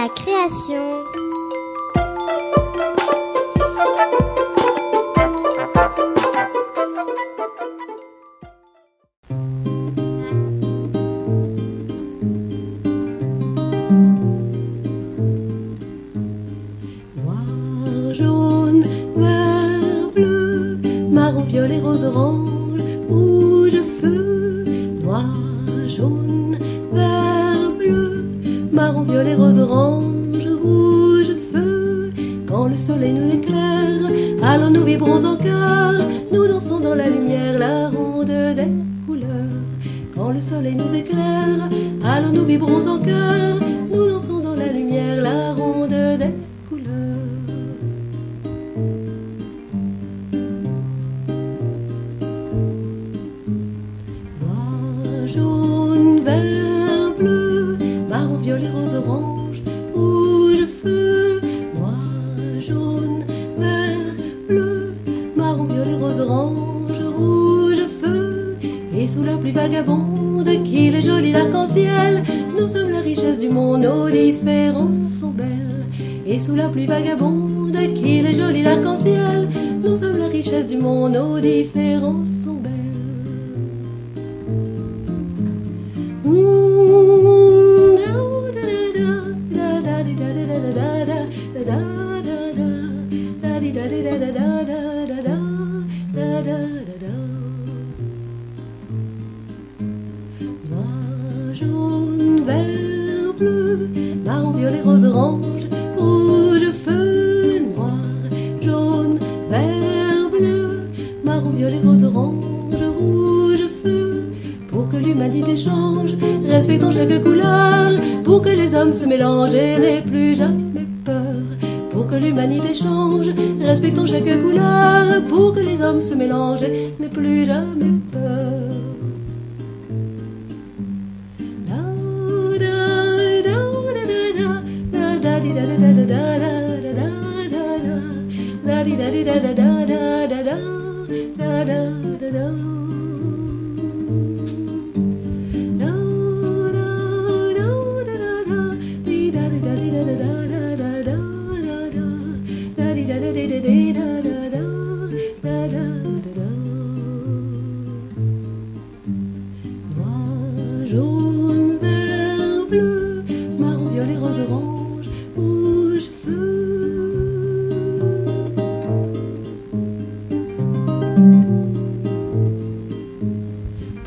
La création. Marron, violet, rose, orange, rouge, feu. Quand le soleil nous éclaire, alors nous vibrons en cœur, nous dansons dans la lumière la ronde des couleurs. Quand le soleil nous éclaire, alors nous vibrons en cœur, la pluie vagabonde, qu'il est joli l'arc-en-ciel, nous sommes la richesse du monde, nos différences sont belles. Pour que l'humanité change, respectons chaque couleur, pour que les hommes se mélangent et n'aient plus jamais peur. Pour que l'humanité change, respectons chaque couleur, pour que les hommes se mélangent et n'aient plus jamais peur.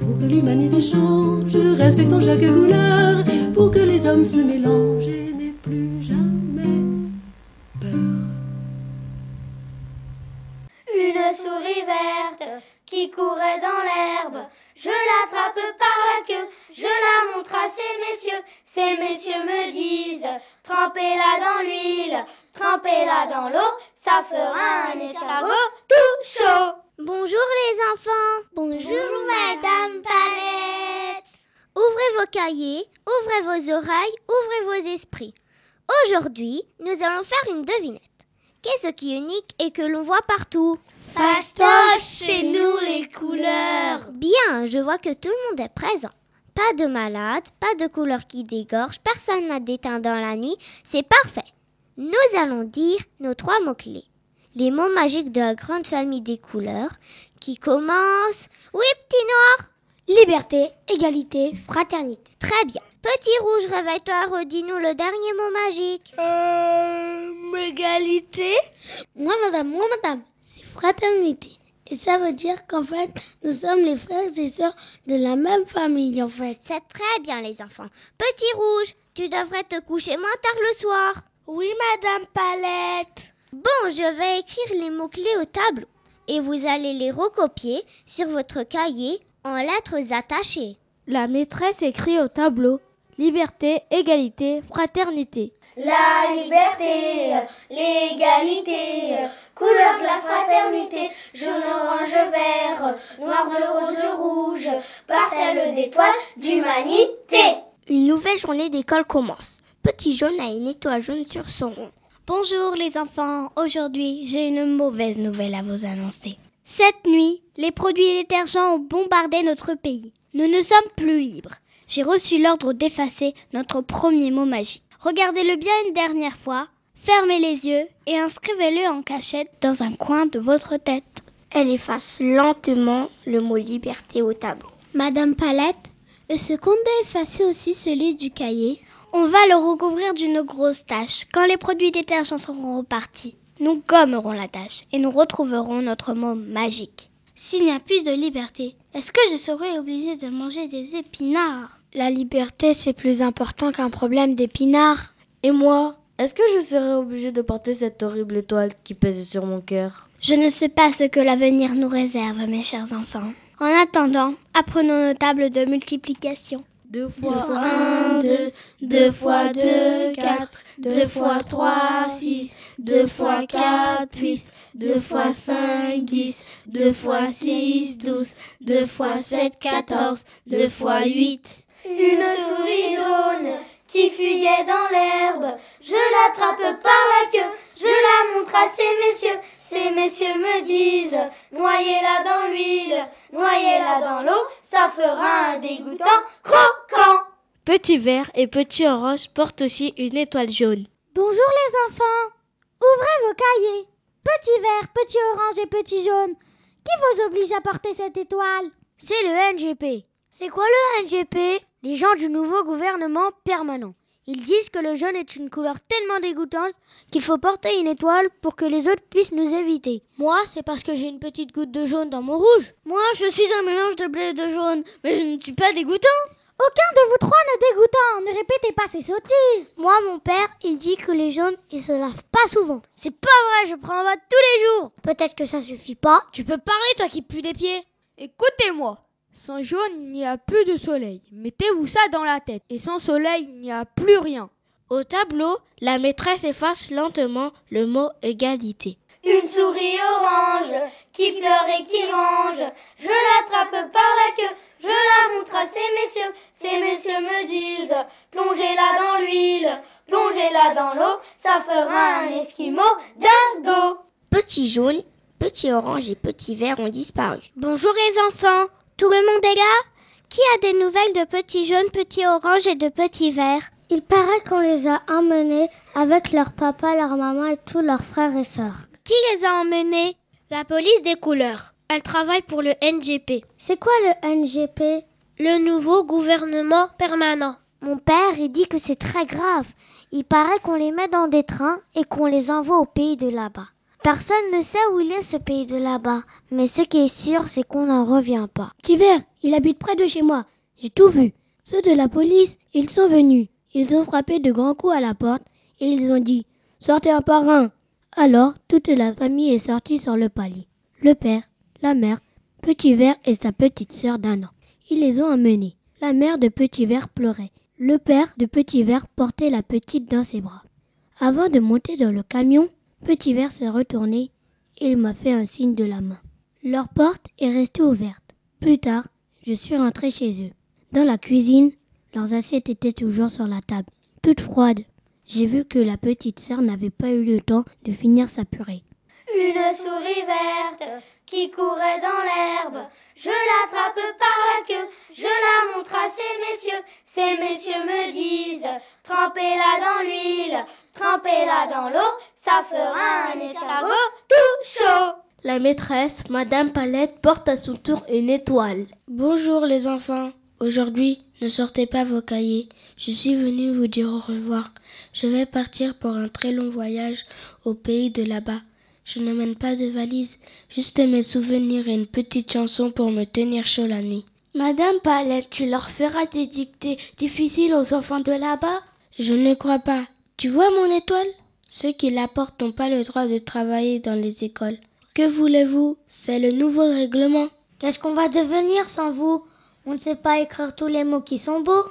Pour que l'humanité change, respectons chaque couleur, pour que les hommes se mélangent et n'aient plus jamais peur. Une souris verte qui courait dans l'herbe. Je l'attrape par la queue, je la montre à ces messieurs. Ces messieurs me disent, trempez-la dans l'huile, trempez-la dans l'eau, ça fera un escargot tout chaud. Bonjour les enfants. Bonjour cahiers, ouvrez vos oreilles, ouvrez vos esprits. Aujourd'hui, nous allons faire une devinette. Qu'est-ce qui est unique et que l'on voit partout? Fastoche, c'est nous les couleurs. Bien, je vois que tout le monde est présent. Pas de malade, pas de couleur qui dégorge, personne n'a d'éteint dans la nuit, c'est parfait. Nous allons dire nos trois mots-clés. Les mots magiques de la grande famille des couleurs qui commencent. Oui, petit noir Liberté, égalité, fraternité. Très bien. Petit rouge, réveille-toi, redis-nous le dernier mot magique. Euh, égalité Moi, madame, moi, madame, c'est fraternité. Et ça veut dire qu'en fait, nous sommes les frères et sœurs de la même famille, en fait. C'est très bien, les enfants. Petit rouge, tu devrais te coucher moins tard le soir. Oui, Madame Palette. Bon, je vais écrire les mots-clés au tableau et vous allez les recopier sur votre cahier en lettres attachées. La maîtresse écrit au tableau. liberté, égalité, fraternité. La liberté, l'égalité, couleur de la fraternité, jaune, orange, vert, noir, bleu, rose, rouge, parcelle d'étoiles d'humanité. Une nouvelle journée d'école commence. Petit jaune a une étoile jaune sur son rond. Bonjour les enfants, aujourd'hui j'ai une mauvaise nouvelle à vous annoncer. Cette nuit, les produits détergents ont bombardé notre pays. Nous ne sommes plus libres. J'ai reçu l'ordre d'effacer notre premier mot magique. Regardez-le bien une dernière fois, fermez les yeux et inscrivez-le en cachette dans un coin de votre tête. Elle efface lentement le mot liberté au tableau. Madame Palette, est-ce qu'on doit effacer aussi celui du cahier On va le recouvrir d'une grosse tache quand les produits détergents seront repartis. Nous gommerons la tâche et nous retrouverons notre mot magique. S'il n'y a plus de liberté, est-ce que je serai obligée de manger des épinards? La liberté, c'est plus important qu'un problème d'épinards. Et moi? Est-ce que je serai obligée de porter cette horrible étoile qui pèse sur mon cœur? Je ne sais pas ce que l'avenir nous réserve, mes chers enfants. En attendant, apprenons nos tables de multiplication. Deux fois un, deux, deux fois deux, quatre, deux fois trois, six, deux fois quatre, huit, deux fois cinq, dix, deux fois six, douze, deux fois sept, quatorze, deux fois huit. Une souris jaune qui fuyait dans l'herbe, je l'attrape par la queue, je la montre à ces messieurs, ces messieurs me disent, noyez-la dans l'huile, noyez-la dans l'eau, ça fera un dégoûtant croquant. Petit vert et petit orange portent aussi une étoile jaune. Bonjour les enfants. Ouvrez vos cahiers. Petit vert, petit orange et petit jaune. Qui vous oblige à porter cette étoile? C'est le NGP. C'est quoi le NGP Les gens du nouveau gouvernement permanent. Ils disent que le jaune est une couleur tellement dégoûtante qu'il faut porter une étoile pour que les autres puissent nous éviter. Moi, c'est parce que j'ai une petite goutte de jaune dans mon rouge. Moi, je suis un mélange de bleu et de jaune, mais je ne suis pas dégoûtant. Aucun de vous trois n'est dégoûtant. Ne répétez pas ces sottises. Moi, mon père, il dit que les jaunes, ils se lavent pas souvent. C'est pas vrai, je prends un bain tous les jours. Peut-être que ça suffit pas. Tu peux parler, toi qui pues des pieds. Écoutez-moi. Sans jaune, il n'y a plus de soleil. Mettez-vous ça dans la tête. Et sans soleil, il n'y a plus rien. Au tableau, la maîtresse efface lentement le mot égalité. Une souris orange qui pleure et qui range. Je l'attrape par la queue, je la montre à ces messieurs. Ces messieurs me disent, plongez-la dans l'huile, plongez-la dans l'eau, ça fera un esquimau dingo. Petit jaune, petit orange et petit vert ont disparu. Bonjour les enfants. Tout le monde est là? Qui a des nouvelles de petit jaune, petit orange et de petit vert Il paraît qu'on les a emmenés avec leur papa, leur maman et tous leurs frères et sœurs. Qui les a emmenés? La police des couleurs. Elle travaille pour le NGP. C'est quoi le NGP Le nouveau gouvernement permanent. Mon père, il dit que c'est très grave. Il paraît qu'on les met dans des trains et qu'on les envoie au pays de là-bas. Personne ne sait où il est ce pays de là-bas, mais ce qui est sûr, c'est qu'on n'en revient pas. Petit vert, il habite près de chez moi. J'ai tout vu. Ceux de la police, ils sont venus. Ils ont frappé de grands coups à la porte et ils ont dit Sortez un par un. Alors, toute la famille est sortie sur le palier. Le père, la mère, Petit Vert et sa petite sœur d'un an. Ils les ont emmenés. La mère de Petit Vert pleurait. Le père de Petit Vert portait la petite dans ses bras. Avant de monter dans le camion, Petit Vert s'est retourné et il m'a fait un signe de la main. Leur porte est restée ouverte. Plus tard, je suis rentré chez eux. Dans la cuisine, leurs assiettes étaient toujours sur la table, toutes froides. J'ai vu que la petite sœur n'avait pas eu le temps de finir sa purée. Une souris verte qui courait dans l'herbe. Je l'attrape par la queue, je la montre à ces messieurs. Ces messieurs me disent, trempez-la dans l'huile, trempez-la dans l'eau, ça fera un escargot tout chaud. La maîtresse, Madame Palette, porte à son tour une étoile. Bonjour les enfants. Aujourd'hui, ne sortez pas vos cahiers. Je suis venue vous dire au revoir. Je vais partir pour un très long voyage au pays de là-bas. Je n'emmène pas de valise, juste mes souvenirs et une petite chanson pour me tenir chaud la nuit. Madame Palette, tu leur feras des dictées difficiles aux enfants de là-bas? Je ne crois pas. Tu vois mon étoile? Ceux qui la portent n'ont pas le droit de travailler dans les écoles. Que voulez-vous? C'est le nouveau règlement. Qu'est-ce qu'on va devenir sans vous? On ne sait pas écrire tous les mots qui sont beaux.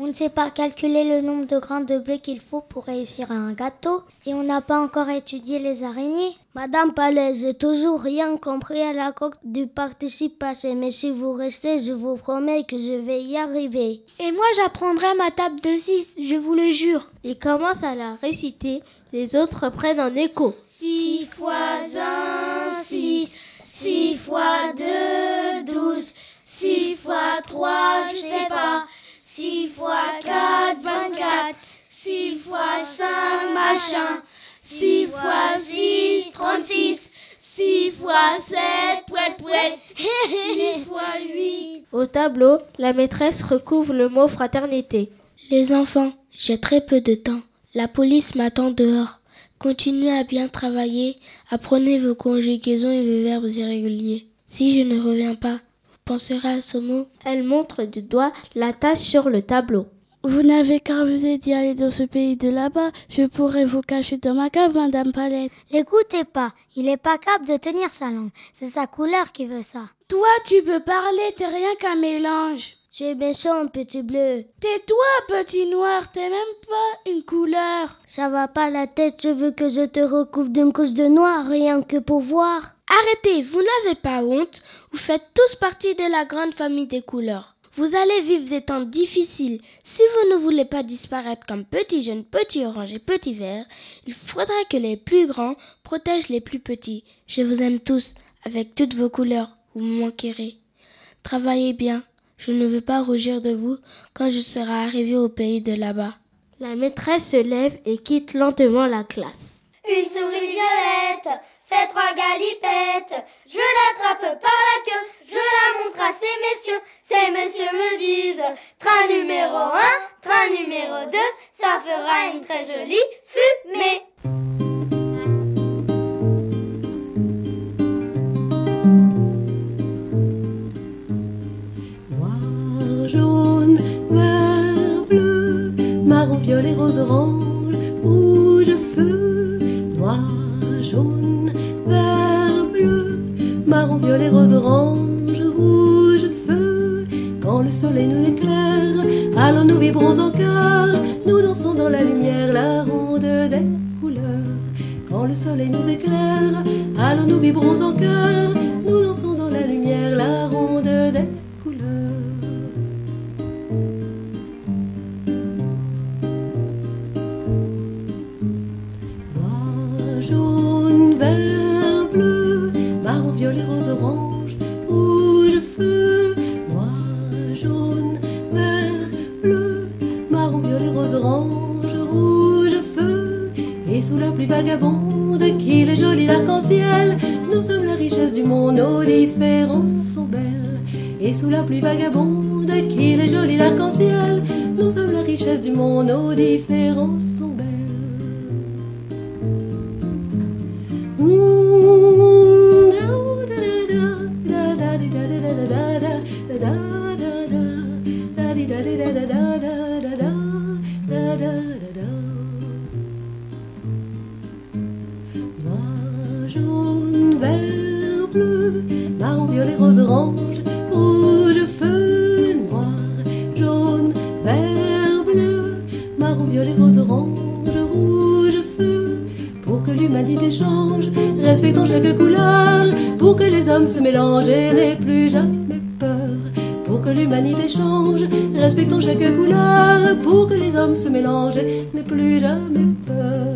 On ne sait pas calculer le nombre de grains de blé qu'il faut pour réussir un gâteau et on n'a pas encore étudié les araignées. Madame Palais, j'ai toujours rien compris à la coque du participe passé, mais si vous restez, je vous promets que je vais y arriver. Et moi, j'apprendrai ma table de 6, je vous le jure. Il commence à la réciter, les autres prennent en écho. 6 fois 1, 6, 6 fois 2, 12, 6 fois 3, je sais pas. 6 fois 4, 24. 6 fois 5, machin. 6 fois 6, 36. 6 fois 7, pouet pouet. 6 fois 8. Au tableau, la maîtresse recouvre le mot fraternité. Les enfants, j'ai très peu de temps. La police m'attend dehors. Continuez à bien travailler, apprenez vos conjugaisons et vos verbes irréguliers. Si je ne reviens pas, penseras à ce mot Elle montre du doigt la tasse sur le tableau. Vous n'avez qu'à refuser d'y aller dans ce pays de là-bas. Je pourrais vous cacher dans ma cave, Madame Palette. L'écoutez pas, il est pas capable de tenir sa langue. C'est sa couleur qui veut ça. Toi, tu peux parler, t'es rien qu'un mélange. Tu es méchant, petit bleu. Tais-toi, petit noir, t'es même pas une couleur. Ça va pas la tête, je veux que je te recouvre d'une couche de noir, rien que pour voir. Arrêtez, vous n'avez pas honte. Vous faites tous partie de la grande famille des couleurs. Vous allez vivre des temps difficiles. Si vous ne voulez pas disparaître comme petit jeune, petit orange et petit vert, il faudra que les plus grands protègent les plus petits. Je vous aime tous, avec toutes vos couleurs. Vous me manquerez. Travaillez bien. Je ne veux pas rougir de vous quand je serai arrivé au pays de là-bas. La maîtresse se lève et quitte lentement la classe. Une souris violette fait trois galipettes. Je l'attrape par la queue, je la montre à ces messieurs. Ces messieurs me disent train numéro 1, train numéro 2, ça fera une très jolie fumée. Noir, jaune, vert, bleu, marron, violet, rose, orange, rouge, feu, rose, orange, rouge, feu. Quand le soleil nous éclaire, alors nous vibrons en chœur, nous dansons dans la lumière la ronde des couleurs. Quand le soleil nous éclaire, alors nous vibrons en chœur, sommes la richesse du monde, nos différences sont belles. Se mélangent et plus jamais peur. Pour que l'humanité change, respectons chaque couleur, pour que les hommes se mélangent et plus jamais peur.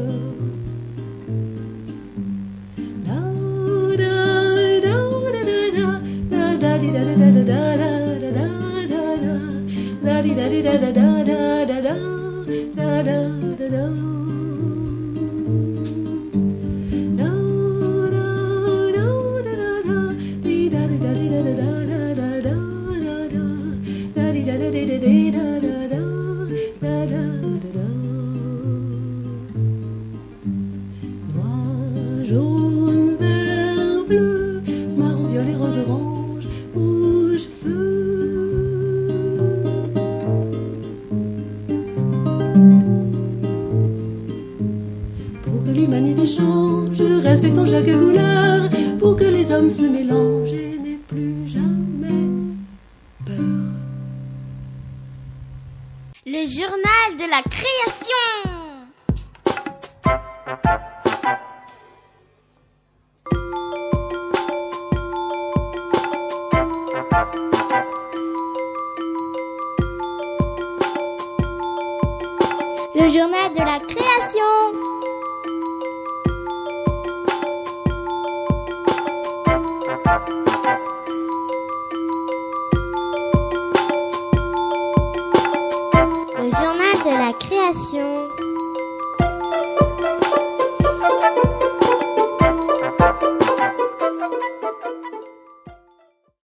Respectons chaque couleur, pour que les hommes se mélangent et n'aient plus jamais peur. Le journal de la création. Le journal de la création.